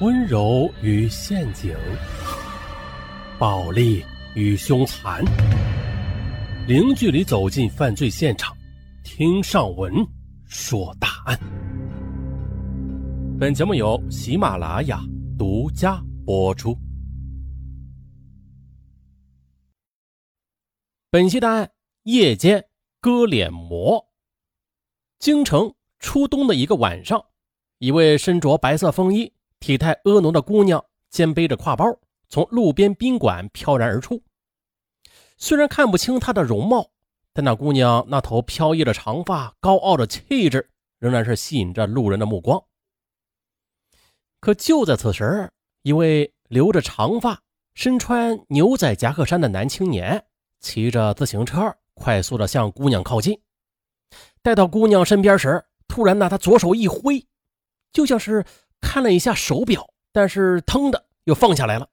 温柔与陷阱，暴力与凶残，零距离走进犯罪现场，听上文说大案。本节目由喜马拉雅独家播出。本期的案：夜间割脸魔。京城初冬的一个晚上，一位身着白色风衣。体态婀娜的姑娘肩背着挎包，从路边宾馆飘然而出。虽然看不清她的容貌，但那姑娘那头飘逸的长发、高傲的气质，仍然是吸引着路人的目光。可就在此时，一位留着长发、身穿牛仔夹克衫的男青年，骑着自行车快速的向姑娘靠近。待到姑娘身边时，突然呢，他左手一挥，就像是……看了一下手表，但是腾的又放下来了，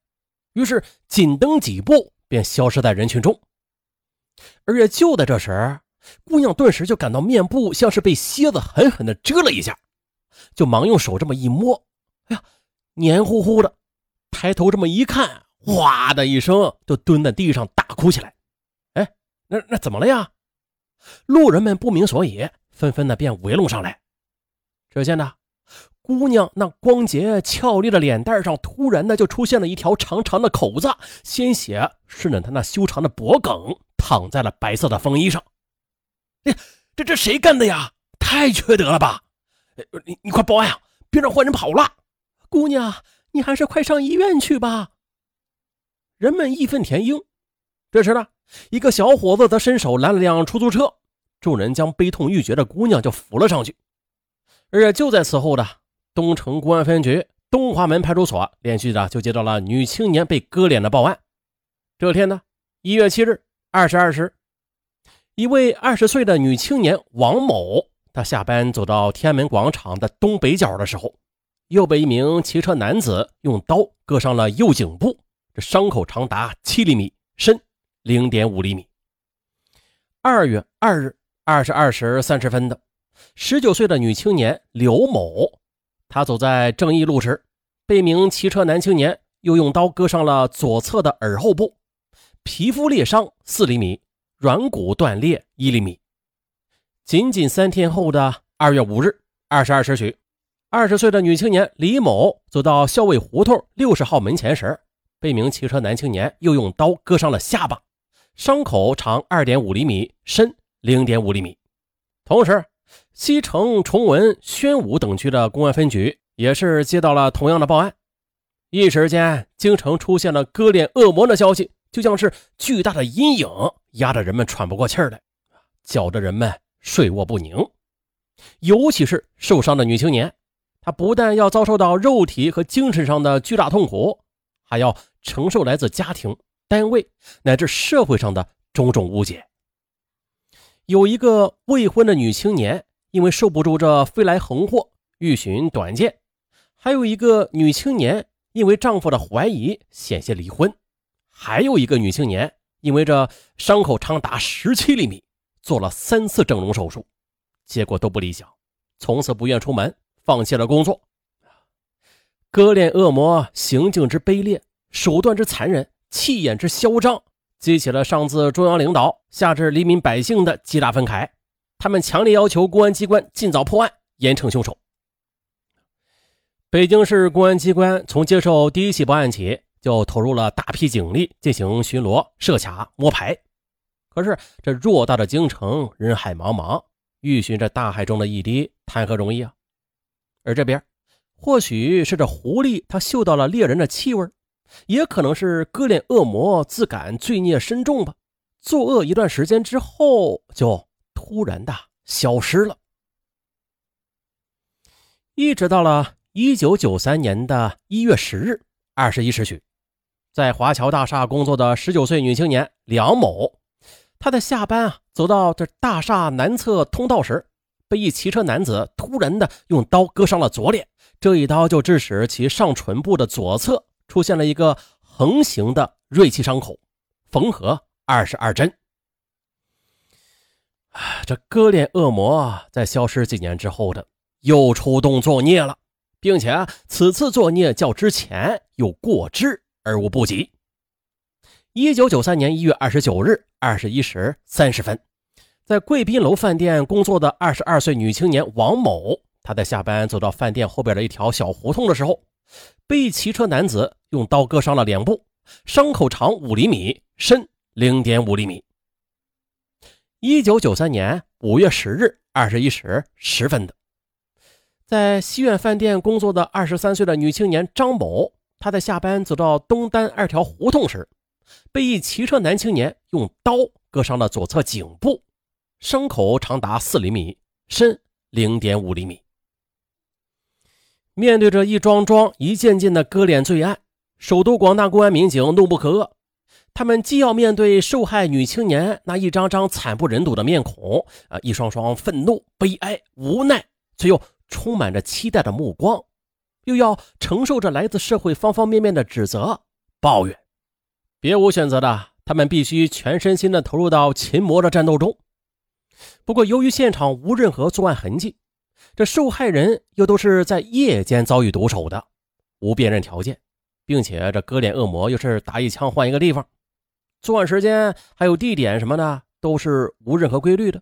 于是紧蹬几步便消失在人群中。而也就在这时，姑娘顿时就感到面部像是被蝎子狠狠地蛰了一下，就忙用手这么一摸，哎呀，黏糊糊的。抬头这么一看，哗的一声就蹲在地上大哭起来。哎，那那怎么了呀？路人们不明所以，纷纷的便围拢上来。只见呢。姑娘那光洁俏丽的脸蛋上，突然的就出现了一条长长的口子，鲜血顺着她那修长的脖颈淌在了白色的风衣上。哎，这这谁干的呀？太缺德了吧！你你快报案啊，别让坏人跑了！姑娘，你还是快上医院去吧。人们义愤填膺。这时呢，一个小伙子则伸手拦了辆出租车，众人将悲痛欲绝的姑娘就扶了上去。而就在此后的。东城公安分局东华门派出所连续的就接到了女青年被割脸的报案。这天呢，一月七日二十二时，一位二十岁的女青年王某，她下班走到天安门广场的东北角的时候，又被一名骑车男子用刀割伤了右颈部，这伤口长达七厘米，深零点五厘米。二月二日二十二时三十分的，十九岁的女青年刘某。他走在正义路时，被一名骑车男青年又用刀割伤了左侧的耳后部，皮肤裂伤四厘米，软骨断裂一厘米。仅仅三天后的二月五日二十二时许，二十岁的女青年李某走到校尉胡同六十号门前时，被名骑车男青年又用刀割伤了下巴，伤口长二点五厘米，深零点五厘米。同时，西城、崇文、宣武等区的公安分局也是接到了同样的报案，一时间，京城出现了割脸恶魔的消息，就像是巨大的阴影，压得人们喘不过气来，搅得人们睡卧不宁。尤其是受伤的女青年，她不但要遭受到肉体和精神上的巨大痛苦，还要承受来自家庭、单位乃至社会上的种种误解。有一个未婚的女青年，因为受不住这飞来横祸，欲寻短见；还有一个女青年，因为丈夫的怀疑，险些离婚；还有一个女青年，因为这伤口长达十七厘米，做了三次整容手术，结果都不理想，从此不愿出门，放弃了工作。割裂恶魔行径之卑劣，手段之残忍，气焰之嚣张。激起了上自中央领导、下至黎民百姓的极大愤慨，他们强烈要求公安机关尽早破案，严惩凶手。北京市公安机关从接受第一起报案起，就投入了大批警力进行巡逻、设卡、摸排。可是这偌大的京城，人海茫茫，欲寻这大海中的一滴，谈何容易啊！而这边，或许是这狐狸，它嗅到了猎人的气味。也可能是割脸恶魔自感罪孽深重吧，作恶一段时间之后，就突然的消失了。一直到了一九九三年的一月十日二十一时许，在华侨大厦工作的十九岁女青年梁某，她在下班啊走到这大厦南侧通道时，被一骑车男子突然的用刀割伤了左脸，这一刀就致使其上唇部的左侧。出现了一个横形的锐器伤口，缝合二十二针。这割脸恶魔在消失几年之后的又出动作孽了，并且此次作孽较之前有过之而无不及。一九九三年一月二十九日二十一时三十分，在贵宾楼饭店工作的二十二岁女青年王某，她在下班走到饭店后边的一条小胡同的时候，被骑车男子用刀割伤了脸部，伤口长五厘米，深零点五厘米。一九九三年五月十日二十一时十分的。在西苑饭店工作的二十三岁的女青年张某，她在下班走到东单二条胡同时，被一骑车男青年用刀割伤了左侧颈部，伤口长达四厘米，深零点五厘米。面对着一桩桩、一件件的割脸罪案，首都广大公安民警怒不可遏。他们既要面对受害女青年那一张张惨不忍睹的面孔，啊，一双双愤怒、悲哀、无奈，却又。充满着期待的目光，又要承受着来自社会方方面面的指责、抱怨，别无选择的，他们必须全身心的投入到擒魔的战斗中。不过，由于现场无任何作案痕迹，这受害人又都是在夜间遭遇毒手的，无辨认条件，并且这割脸恶魔又是打一枪换一个地方，作案时间还有地点什么的都是无任何规律的，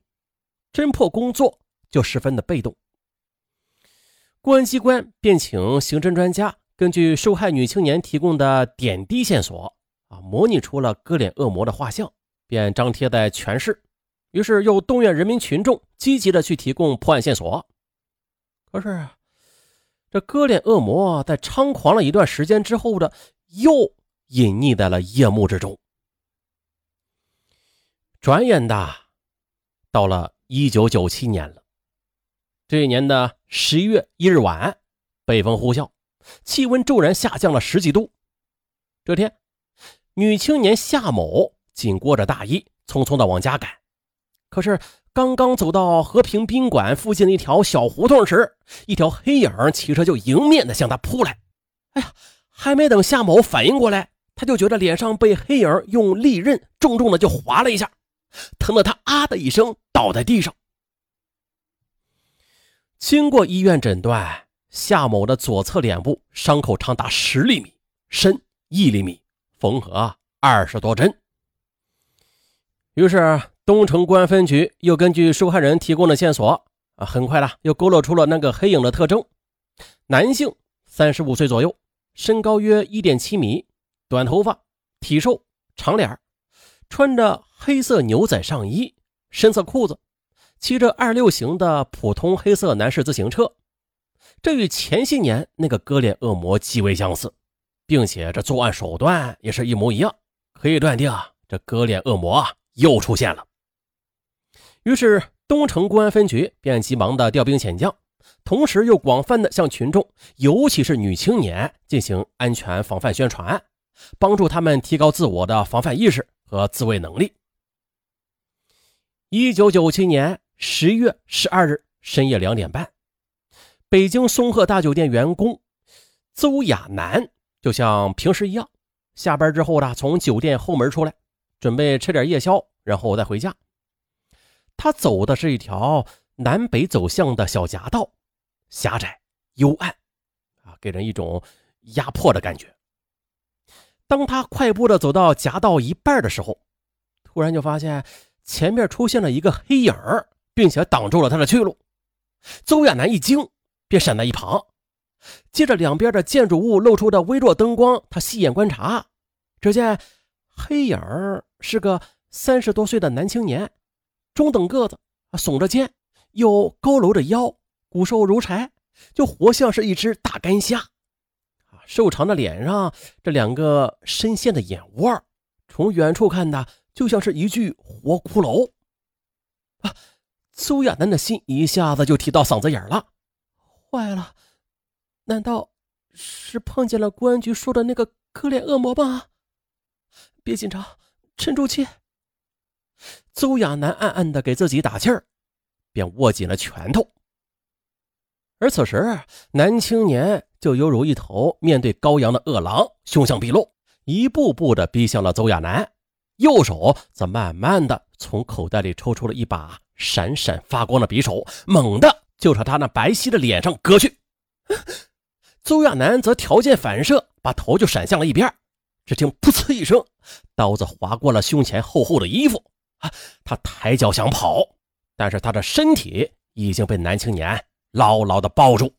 侦破工作就十分的被动。公安机关便请刑侦专家根据受害女青年提供的点滴线索，啊，模拟出了割脸恶魔的画像，便张贴在全市。于是又动员人民群众积极的去提供破案线索。可是，这割脸恶魔在猖狂了一段时间之后的，又隐匿在了夜幕之中。转眼的，到了一九九七年了。这一年的十一月一日晚，北风呼啸，气温骤然下降了十几度。这天，女青年夏某紧裹着大衣，匆匆的往家赶。可是，刚刚走到和平宾馆附近的一条小胡同时，一条黑影骑车就迎面的向她扑来。哎呀，还没等夏某反应过来，他就觉得脸上被黑影用利刃重重的就划了一下，疼得他啊的一声倒在地上。经过医院诊断，夏某的左侧脸部伤口长达十厘米，深一厘米，缝合二十多针。于是，东城公安分局又根据受害人提供的线索，啊，很快了，又勾勒出了那个黑影的特征：男性，三十五岁左右，身高约一点七米，短头发，体瘦，长脸穿着黑色牛仔上衣，深色裤子。骑着二六型的普通黑色男士自行车，这与前些年那个割脸恶魔极为相似，并且这作案手段也是一模一样，可以断定这割脸恶魔又出现了。于是东城公安分局便急忙的调兵遣将，同时又广泛的向群众，尤其是女青年进行安全防范宣传，帮助他们提高自我的防范意识和自卫能力。一九九七年。十月十二日深夜两点半，北京松鹤大酒店员工邹亚楠就像平时一样，下班之后呢，从酒店后门出来，准备吃点夜宵，然后再回家。他走的是一条南北走向的小夹道，狭窄幽暗，啊，给人一种压迫的感觉。当他快步的走到夹道一半的时候，突然就发现前面出现了一个黑影。并且挡住了他的去路，邹亚楠一惊，便闪在一旁。接着，两边的建筑物露出的微弱灯光，他细眼观察，只见黑影是个三十多岁的男青年，中等个子，耸着肩，又佝偻着腰，骨瘦如柴，就活像是一只大干虾。瘦长的脸上这两个深陷的眼窝，从远处看的就像是一具活骷髅。啊！苏亚楠的心一下子就提到嗓子眼了，坏了，难道是碰见了公安局说的那个可怜恶魔吗？别紧张，沉住气。邹亚楠暗暗的给自己打气儿，便握紧了拳头。而此时，男青年就犹如一头面对羔羊的恶狼，凶相毕露，一步步的逼向了邹亚楠，右手则慢慢的从口袋里抽出了一把。闪闪发光的匕首猛的就朝他那白皙的脸上割去，邹亚楠则条件反射，把头就闪向了一边。只听“噗呲”一声，刀子划过了胸前厚厚的衣服。啊，他抬脚想跑，但是他的身体已经被男青年牢牢地抱住。